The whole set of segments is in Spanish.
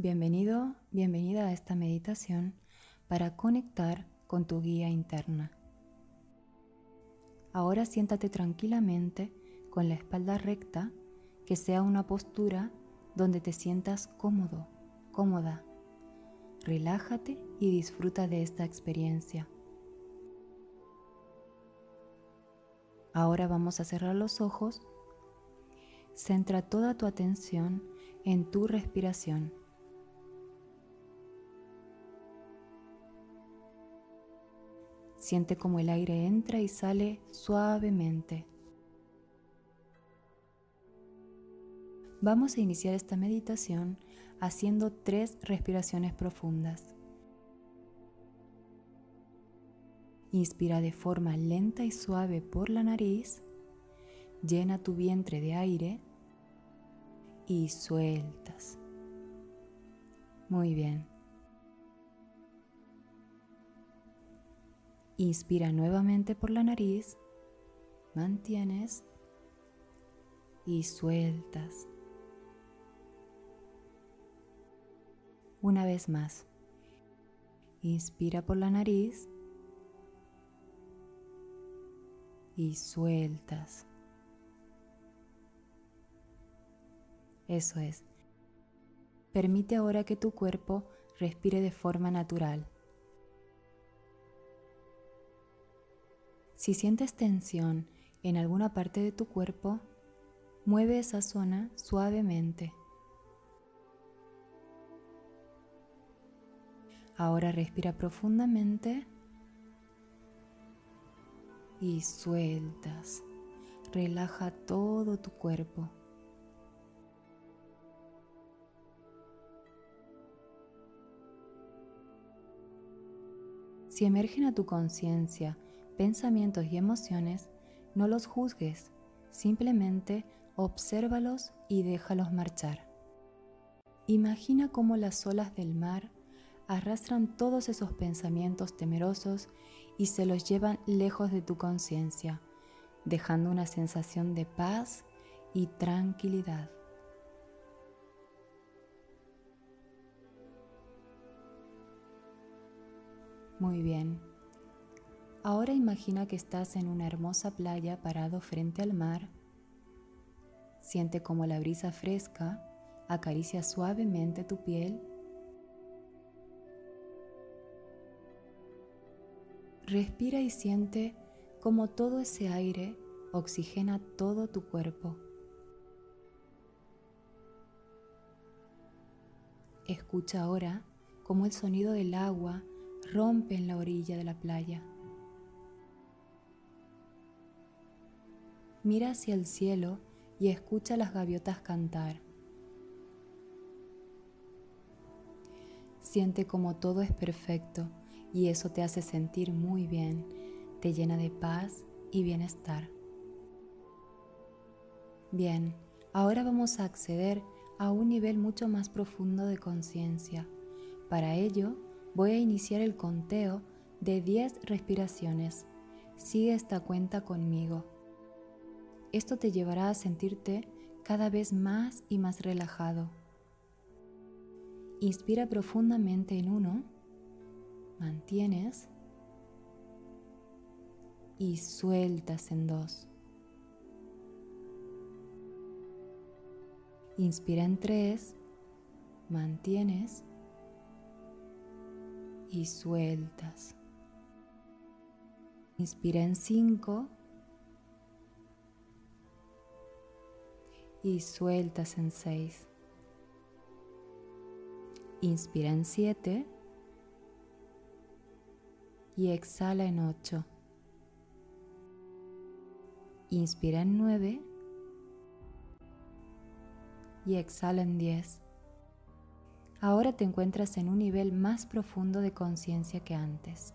Bienvenido, bienvenida a esta meditación para conectar con tu guía interna. Ahora siéntate tranquilamente con la espalda recta, que sea una postura donde te sientas cómodo, cómoda. Relájate y disfruta de esta experiencia. Ahora vamos a cerrar los ojos. Centra toda tu atención en tu respiración. Siente como el aire entra y sale suavemente. Vamos a iniciar esta meditación haciendo tres respiraciones profundas. Inspira de forma lenta y suave por la nariz, llena tu vientre de aire y sueltas. Muy bien. Inspira nuevamente por la nariz, mantienes y sueltas. Una vez más. Inspira por la nariz y sueltas. Eso es. Permite ahora que tu cuerpo respire de forma natural. Si sientes tensión en alguna parte de tu cuerpo, mueve esa zona suavemente. Ahora respira profundamente y sueltas. Relaja todo tu cuerpo. Si emergen a tu conciencia pensamientos y emociones, no los juzgues, simplemente obsérvalos y déjalos marchar. Imagina cómo las olas del mar arrastran todos esos pensamientos temerosos y se los llevan lejos de tu conciencia, dejando una sensación de paz y tranquilidad. Muy bien. Ahora imagina que estás en una hermosa playa parado frente al mar. Siente como la brisa fresca acaricia suavemente tu piel. Respira y siente como todo ese aire oxigena todo tu cuerpo. Escucha ahora cómo el sonido del agua rompe en la orilla de la playa. Mira hacia el cielo y escucha las gaviotas cantar. Siente como todo es perfecto y eso te hace sentir muy bien, te llena de paz y bienestar. Bien, ahora vamos a acceder a un nivel mucho más profundo de conciencia. Para ello, voy a iniciar el conteo de 10 respiraciones. Sigue esta cuenta conmigo. Esto te llevará a sentirte cada vez más y más relajado. Inspira profundamente en uno, mantienes y sueltas en dos. Inspira en tres, mantienes y sueltas. Inspira en cinco y sueltas en 6. Inspira en 7 y exhala en 8. Inspira en 9 y exhala en 10. Ahora te encuentras en un nivel más profundo de conciencia que antes.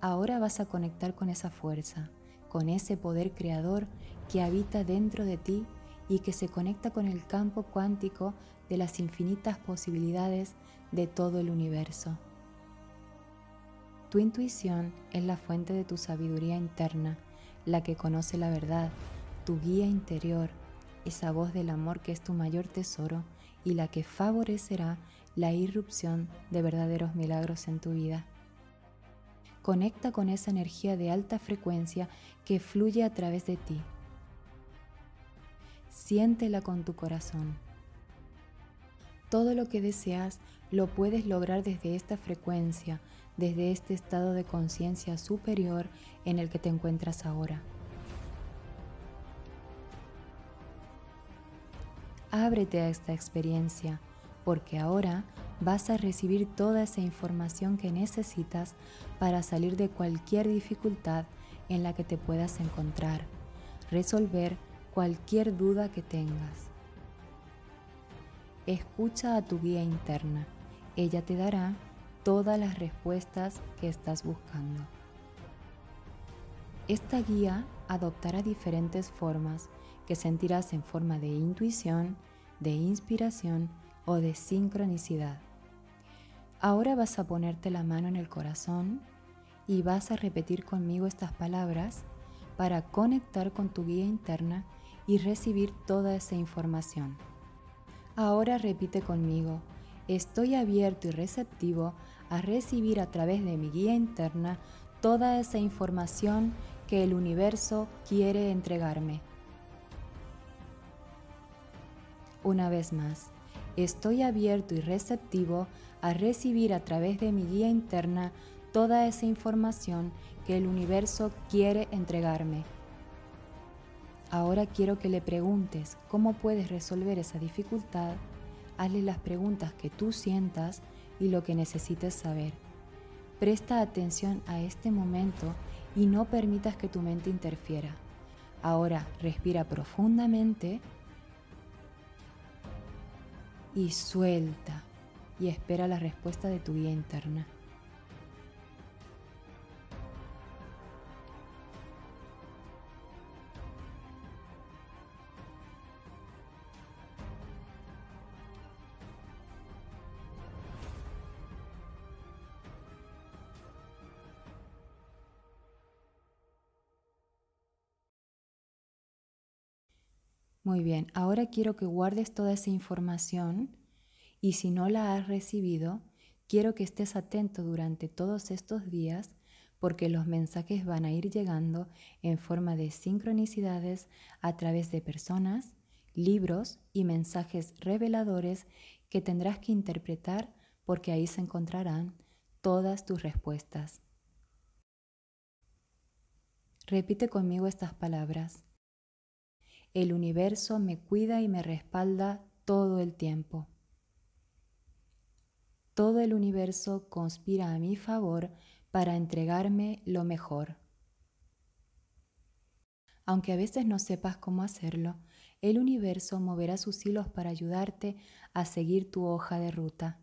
Ahora vas a conectar con esa fuerza, con ese poder creador que habita dentro de ti y que se conecta con el campo cuántico de las infinitas posibilidades de todo el universo. Tu intuición es la fuente de tu sabiduría interna, la que conoce la verdad, tu guía interior, esa voz del amor que es tu mayor tesoro y la que favorecerá la irrupción de verdaderos milagros en tu vida. Conecta con esa energía de alta frecuencia que fluye a través de ti. Siéntela con tu corazón. Todo lo que deseas lo puedes lograr desde esta frecuencia, desde este estado de conciencia superior en el que te encuentras ahora. Ábrete a esta experiencia, porque ahora vas a recibir toda esa información que necesitas para salir de cualquier dificultad en la que te puedas encontrar, resolver cualquier duda que tengas. Escucha a tu guía interna, ella te dará todas las respuestas que estás buscando. Esta guía adoptará diferentes formas que sentirás en forma de intuición, de inspiración o de sincronicidad. Ahora vas a ponerte la mano en el corazón y vas a repetir conmigo estas palabras para conectar con tu guía interna y recibir toda esa información. Ahora repite conmigo, estoy abierto y receptivo a recibir a través de mi guía interna toda esa información que el universo quiere entregarme. Una vez más, estoy abierto y receptivo a recibir a través de mi guía interna toda esa información que el universo quiere entregarme. Ahora quiero que le preguntes cómo puedes resolver esa dificultad. Hazle las preguntas que tú sientas y lo que necesites saber. Presta atención a este momento y no permitas que tu mente interfiera. Ahora respira profundamente y suelta y espera la respuesta de tu guía interna. Muy bien, ahora quiero que guardes toda esa información y si no la has recibido, quiero que estés atento durante todos estos días porque los mensajes van a ir llegando en forma de sincronicidades a través de personas, libros y mensajes reveladores que tendrás que interpretar porque ahí se encontrarán todas tus respuestas. Repite conmigo estas palabras. El universo me cuida y me respalda todo el tiempo. Todo el universo conspira a mi favor para entregarme lo mejor. Aunque a veces no sepas cómo hacerlo, el universo moverá sus hilos para ayudarte a seguir tu hoja de ruta.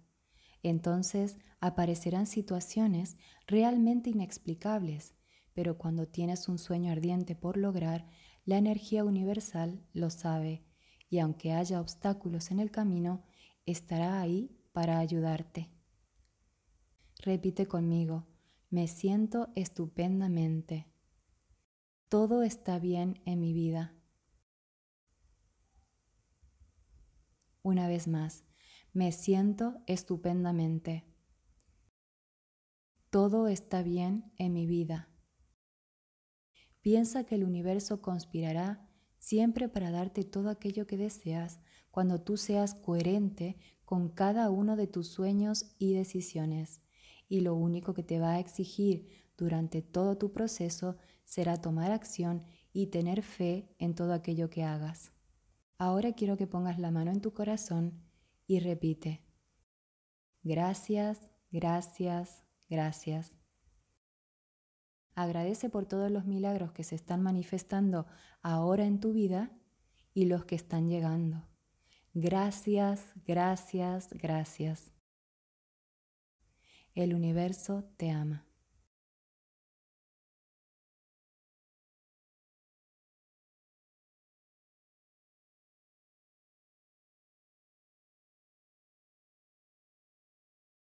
Entonces aparecerán situaciones realmente inexplicables, pero cuando tienes un sueño ardiente por lograr, la energía universal lo sabe y aunque haya obstáculos en el camino, estará ahí para ayudarte. Repite conmigo, me siento estupendamente. Todo está bien en mi vida. Una vez más, me siento estupendamente. Todo está bien en mi vida. Piensa que el universo conspirará siempre para darte todo aquello que deseas cuando tú seas coherente con cada uno de tus sueños y decisiones. Y lo único que te va a exigir durante todo tu proceso será tomar acción y tener fe en todo aquello que hagas. Ahora quiero que pongas la mano en tu corazón y repite. Gracias, gracias, gracias. Agradece por todos los milagros que se están manifestando ahora en tu vida y los que están llegando. Gracias, gracias, gracias. El universo te ama.